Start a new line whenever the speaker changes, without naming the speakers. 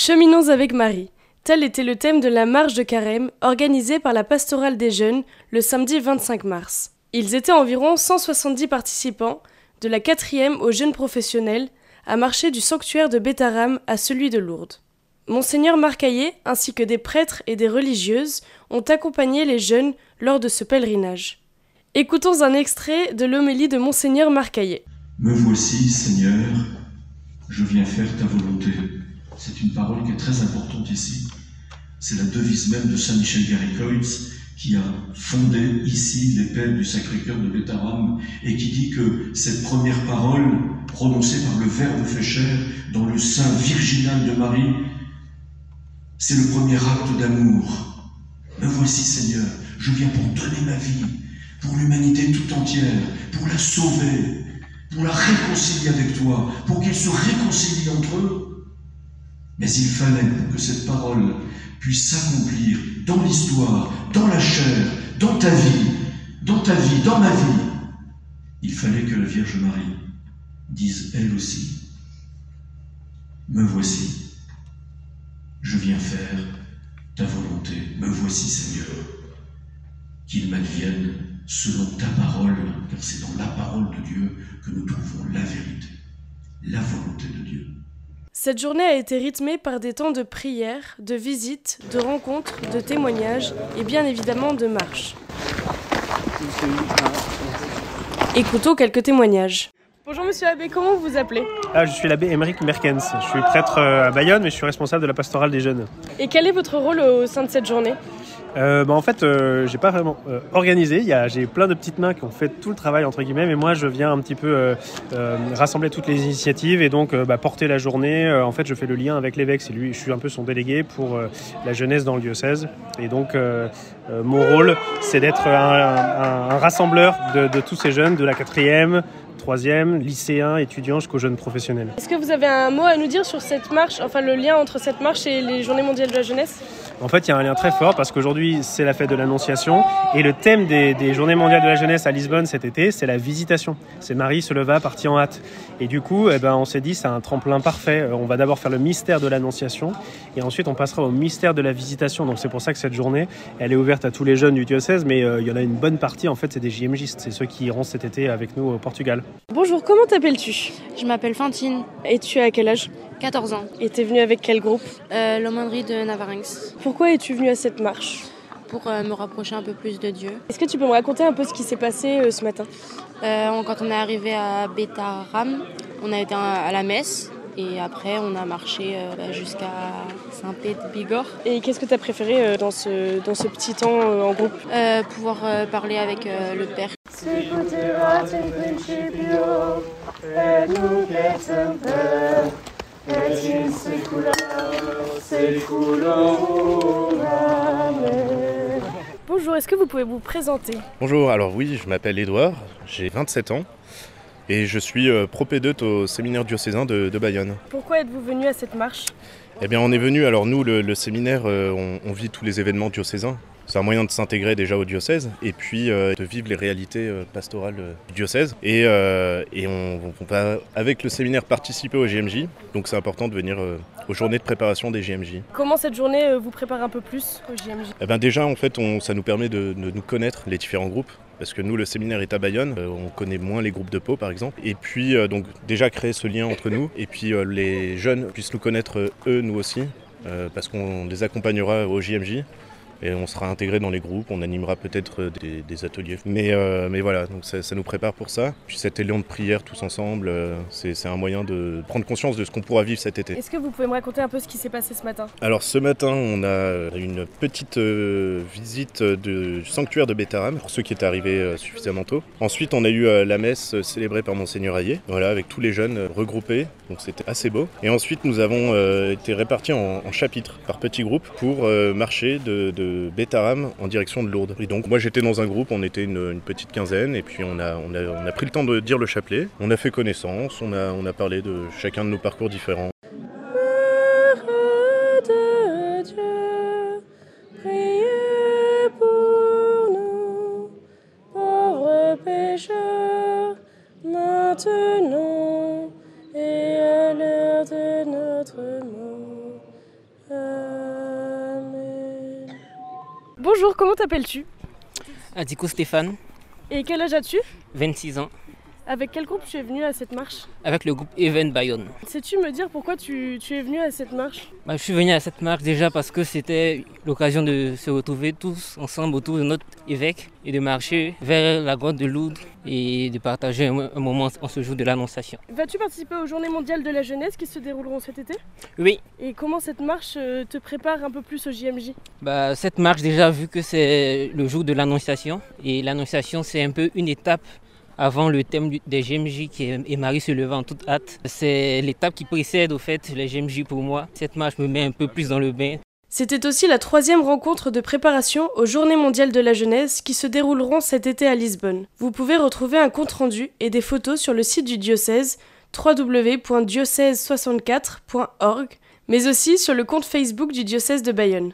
Cheminons avec Marie. Tel était le thème de la marche de carême organisée par la pastorale des jeunes le samedi 25 mars. Ils étaient environ 170 participants, de la quatrième aux jeunes professionnels, à marcher du sanctuaire de Bétaram à celui de Lourdes. Monseigneur Marcaillé, ainsi que des prêtres et des religieuses, ont accompagné les jeunes lors de ce pèlerinage. Écoutons un extrait de l'homélie de Monseigneur Marcaillé.
Me voici, Seigneur, je viens faire ta volonté. C'est une parole qui est très importante ici. C'est la devise même de Saint Michel Garicoitz qui a fondé ici les pères du Sacré-Cœur de Bétaram et qui dit que cette première parole prononcée par le Verbe fait chair dans le sein virginal de Marie, c'est le premier acte d'amour. Me voici Seigneur, je viens pour donner ma vie, pour l'humanité tout entière, pour la sauver, pour la réconcilier avec toi, pour qu'ils se réconcilient entre eux. Mais il fallait pour que cette parole puisse s'accomplir dans l'histoire, dans la chair, dans ta vie, dans ta vie, dans ma vie, il fallait que la Vierge Marie dise elle aussi, me voici, je viens faire ta volonté, me voici Seigneur, qu'il m'advienne selon ta parole, car c'est dans la parole de Dieu que nous trouvons la vérité, la volonté de Dieu.
Cette journée a été rythmée par des temps de prière, de visites, de rencontres, de témoignages et bien évidemment de marches. Écoutons quelques témoignages. Bonjour Monsieur l'abbé, comment vous vous appelez?
Ah, Je suis l'abbé Émeric Merkens. Je suis prêtre euh, à Bayonne, mais je suis responsable de la pastorale des jeunes.
Et quel est votre rôle au sein de cette journée?
Euh, bah, en fait, euh, j'ai pas vraiment euh, organisé. J'ai plein de petites mains qui ont fait tout le travail entre guillemets, mais moi je viens un petit peu euh, rassembler toutes les initiatives et donc bah, porter la journée. en fait, je fais le lien avec l'évêque. C'est lui, je suis un peu son délégué pour la jeunesse dans le diocèse. Et donc mon rôle, c'est d'être un, un, rassembleur de, de tous ces jeunes de la quatrième, troisième, lycéens, étudiants jusqu'aux jeunes professionnels.
Est-ce que vous avez un mot à nous dire sur cette marche, enfin le lien entre cette marche et les Journées mondiales de la jeunesse?
En fait, il y a un lien très fort parce qu'aujourd'hui, c'est la fête de l'Annonciation et le thème des, Journées mondiales de la jeunesse à Lisbonne cet été, c'est la visitation. C'est Marie se leva, partie en hâte. Et du coup, eh ben, on s'est dit, c'est un tremplin parfait. Euh, on va d'abord faire le mystère de l'Annonciation et ensuite on passera au mystère de la visitation. Donc c'est pour ça que cette journée, elle est ouverte à tous les jeunes du diocèse, mais euh, il y en a une bonne partie, en fait, c'est des JMJistes. C'est ceux qui iront cet été avec nous au Portugal.
Bonjour, comment t'appelles-tu
Je m'appelle Fantine.
Et tu as quel âge
14 ans.
Et t'es venue avec quel groupe
euh, L'aumônerie de Navarinx.
Pourquoi es-tu venue à cette marche
Pour euh, me rapprocher un peu plus de Dieu.
Est-ce que tu peux me raconter un peu ce qui s'est passé euh, ce matin
euh, Quand on est arrivé à Bétaram, on a été à la messe. Et après, on a marché bah, jusqu'à Saint-Pé-de-Bigorre.
Et qu'est-ce que tu as préféré dans, ce, dans ce petit temps en groupe
Pouvoir parler avec le Père.
Bonjour, est-ce que vous pouvez vous présenter?
Bonjour, alors oui, je m'appelle Edouard, j'ai 27 ans et je suis euh, propédeute au séminaire diocésain de, Bayonne.
Pourquoi êtes-vous venu à cette marche?
Eh bien, on est venu, alors nous, le, séminaire, euh, on, vit tous les événements diocésains. C'est un moyen de s'intégrer déjà au diocèse et puis euh, de vivre les réalités euh, pastorales euh, du diocèse. Et, on, va, avec le séminaire, participer au GMJ. Donc c'est important de venir aux journées de préparation des GMJ.
Comment cette journée vous prépare un peu plus au GMJ
eh ben Déjà, en fait, ça nous permet de, nous connaître, les différents groupes. Parce que nous, le séminaire est à Bayonne, on connaît moins les groupes de Pau par exemple. Et puis, donc, déjà créer ce lien entre nous. Et puis, les jeunes puissent nous connaître, eux, nous aussi. parce qu'on les accompagnera au JMJ et on sera intégré dans les groupes, on animera peut-être des, ateliers. Mais, euh, mais voilà, donc ça, nous prépare pour ça. Puis cet élan de prière tous ensemble, euh, c'est un moyen de prendre conscience de ce qu'on pourra vivre cet été.
Est-ce que vous pouvez me raconter un peu ce qui s'est passé ce matin?
Alors ce matin, on a une petite euh, visite du sanctuaire de Bétaram, pour ceux qui étaient arrivés suffisamment tôt. Ensuite, on a eu la messe célébrée par Monseigneur Ayé, voilà, avec tous les jeunes regroupés, donc c'était assez beau. Et ensuite, nous avons été répartis en, chapitres, par petits groupes, pour marcher de Bétaram en direction de Lourdes. Et donc moi j'étais dans un groupe, on était une, petite quinzaine et puis on a, on, a, pris le temps de dire le chapelet, on a fait connaissance, on a, on a parlé de chacun de nos parcours différents.
maintenant Bonjour, comment t'appelles-tu?
Adiko Stéphane,
Et quel âge as-tu?
26 ans,
Avec quel groupe tu es venu à cette marche
avec le groupe Even Bayonne.
Sais-tu me dire pourquoi tu, tu es venu à cette marche
Bah, je suis venu à cette marche déjà parce que c'était l'occasion de se retrouver tous ensemble autour de notre évêque et de marcher vers la grotte de Lourdes et de partager un, un moment en ce jour de l'Annonciation.
Vas-tu participer aux Journées mondiales de la jeunesse qui se dérouleront cet été?
Oui,
Et comment cette marche euh, te prépare un peu plus au JMJ
bah, cette marche déjà vu que c'est le jour de l'Annonciation et l'Annonciation c'est un peu une étape avant le thème des GMJ et Marie se levant en toute hâte. C'est l'étape qui précède au fait les GMJ pour moi. Cette marche me met un peu plus dans le bain
C'était aussi la troisième rencontre de préparation aux Journées mondiales de la jeunesse qui se dérouleront cet été à Lisbonne. Vous pouvez retrouver un compte-rendu et des photos sur le site du diocèse www.diocèse64.org, mais aussi sur le compte Facebook du diocèse de Bayonne.